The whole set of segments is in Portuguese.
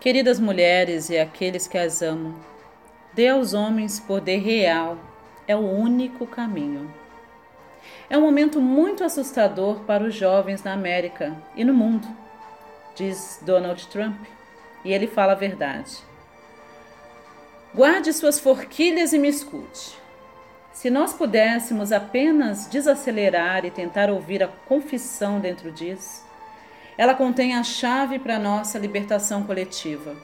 Queridas mulheres e aqueles que as amam, dê aos homens poder real, é o único caminho. É um momento muito assustador para os jovens na América e no mundo, diz Donald Trump, e ele fala a verdade. Guarde suas forquilhas e me escute. Se nós pudéssemos apenas desacelerar e tentar ouvir a confissão dentro disso, ela contém a chave para nossa libertação coletiva.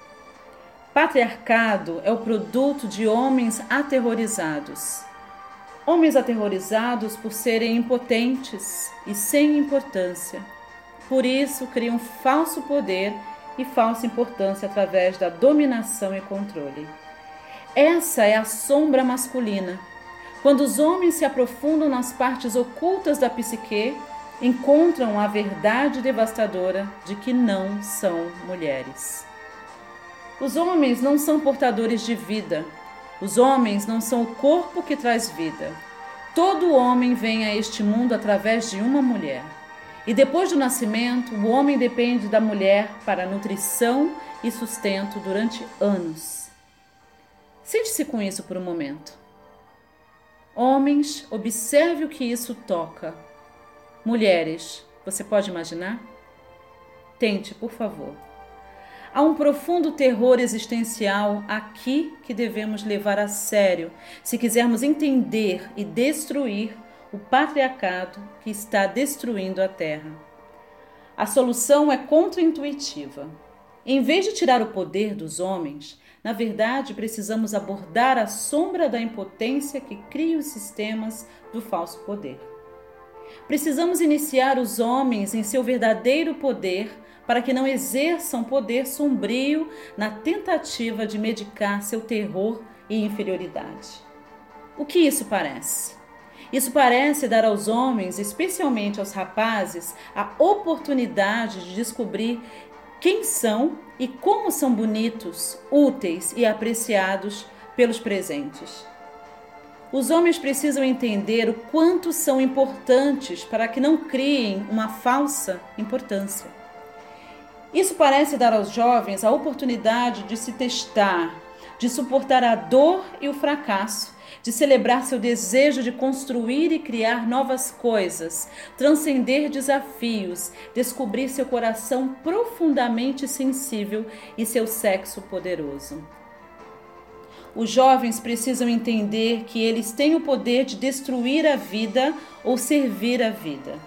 Patriarcado é o produto de homens aterrorizados. Homens aterrorizados por serem impotentes e sem importância. Por isso, criam falso poder e falsa importância através da dominação e controle. Essa é a sombra masculina. Quando os homens se aprofundam nas partes ocultas da psique, encontram a verdade devastadora de que não são mulheres. Os homens não são portadores de vida. Os homens não são o corpo que traz vida. Todo homem vem a este mundo através de uma mulher. E depois do nascimento, o homem depende da mulher para nutrição e sustento durante anos. Sente-se com isso por um momento. Homens, observe o que isso toca Mulheres, você pode imaginar? Tente, por favor. Há um profundo terror existencial aqui que devemos levar a sério se quisermos entender e destruir o patriarcado que está destruindo a Terra. A solução é contraintuitiva. Em vez de tirar o poder dos homens, na verdade precisamos abordar a sombra da impotência que cria os sistemas do falso poder. Precisamos iniciar os homens em seu verdadeiro poder para que não exerçam poder sombrio na tentativa de medicar seu terror e inferioridade. O que isso parece? Isso parece dar aos homens, especialmente aos rapazes, a oportunidade de descobrir quem são e como são bonitos, úteis e apreciados pelos presentes. Os homens precisam entender o quanto são importantes para que não criem uma falsa importância. Isso parece dar aos jovens a oportunidade de se testar, de suportar a dor e o fracasso, de celebrar seu desejo de construir e criar novas coisas, transcender desafios, descobrir seu coração profundamente sensível e seu sexo poderoso. Os jovens precisam entender que eles têm o poder de destruir a vida ou servir a vida.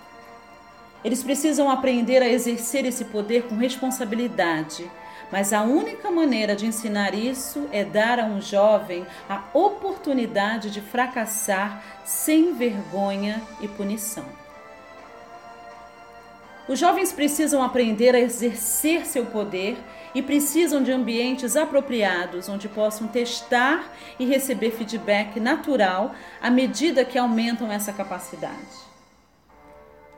Eles precisam aprender a exercer esse poder com responsabilidade, mas a única maneira de ensinar isso é dar a um jovem a oportunidade de fracassar sem vergonha e punição. Os jovens precisam aprender a exercer seu poder e precisam de ambientes apropriados onde possam testar e receber feedback natural à medida que aumentam essa capacidade.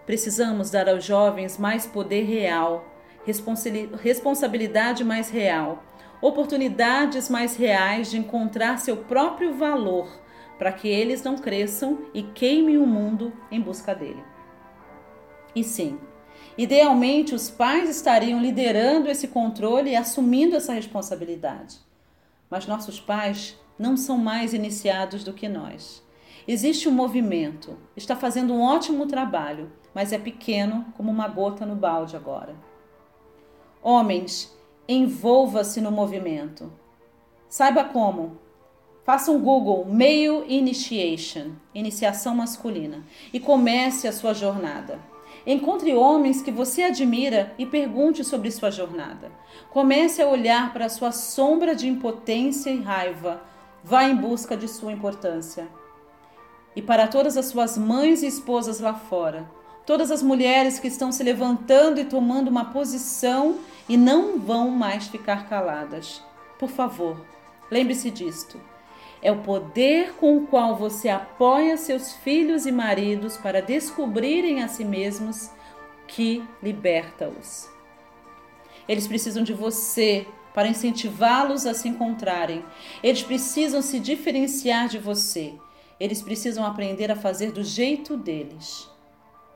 Precisamos dar aos jovens mais poder real, responsabilidade mais real, oportunidades mais reais de encontrar seu próprio valor para que eles não cresçam e queimem o mundo em busca dele. E sim, Idealmente, os pais estariam liderando esse controle e assumindo essa responsabilidade. Mas nossos pais não são mais iniciados do que nós. Existe um movimento, está fazendo um ótimo trabalho, mas é pequeno como uma gota no balde agora. Homens, envolva-se no movimento. Saiba como. Faça um Google Male Initiation, iniciação masculina, e comece a sua jornada. Encontre homens que você admira e pergunte sobre sua jornada. Comece a olhar para sua sombra de impotência e raiva. Vá em busca de sua importância. E para todas as suas mães e esposas lá fora, todas as mulheres que estão se levantando e tomando uma posição e não vão mais ficar caladas. Por favor, lembre-se disto. É o poder com o qual você apoia seus filhos e maridos para descobrirem a si mesmos que liberta-os. Eles precisam de você para incentivá-los a se encontrarem. Eles precisam se diferenciar de você. Eles precisam aprender a fazer do jeito deles.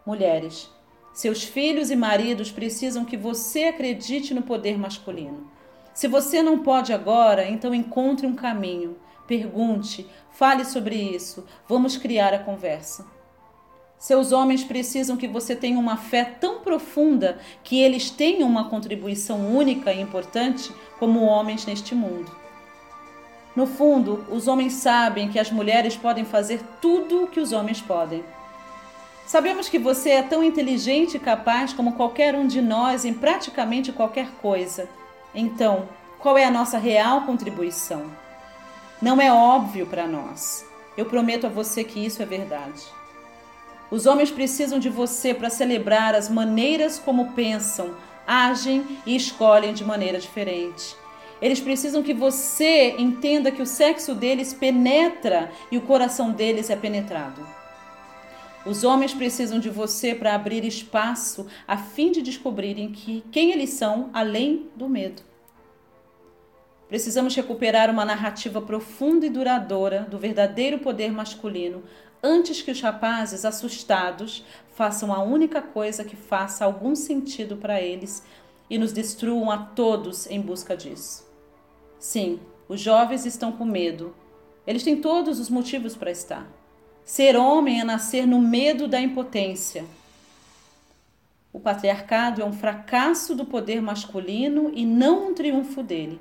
Mulheres, seus filhos e maridos precisam que você acredite no poder masculino. Se você não pode agora, então encontre um caminho. Pergunte, fale sobre isso. Vamos criar a conversa. Seus homens precisam que você tenha uma fé tão profunda que eles tenham uma contribuição única e importante como homens neste mundo. No fundo, os homens sabem que as mulheres podem fazer tudo o que os homens podem. Sabemos que você é tão inteligente e capaz como qualquer um de nós em praticamente qualquer coisa. Então, qual é a nossa real contribuição? Não é óbvio para nós. Eu prometo a você que isso é verdade. Os homens precisam de você para celebrar as maneiras como pensam, agem e escolhem de maneira diferente. Eles precisam que você entenda que o sexo deles penetra e o coração deles é penetrado. Os homens precisam de você para abrir espaço a fim de descobrirem que quem eles são além do medo. Precisamos recuperar uma narrativa profunda e duradoura do verdadeiro poder masculino antes que os rapazes assustados façam a única coisa que faça algum sentido para eles e nos destruam a todos em busca disso. Sim, os jovens estão com medo. Eles têm todos os motivos para estar. Ser homem é nascer no medo da impotência. O patriarcado é um fracasso do poder masculino e não um triunfo dele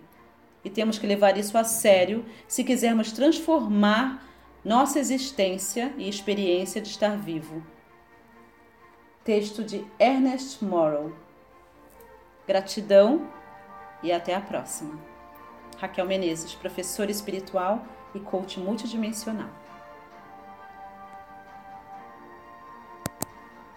e temos que levar isso a sério se quisermos transformar nossa existência e experiência de estar vivo. Texto de Ernest Morrow. Gratidão e até a próxima. Raquel Menezes, professora espiritual e coach multidimensional.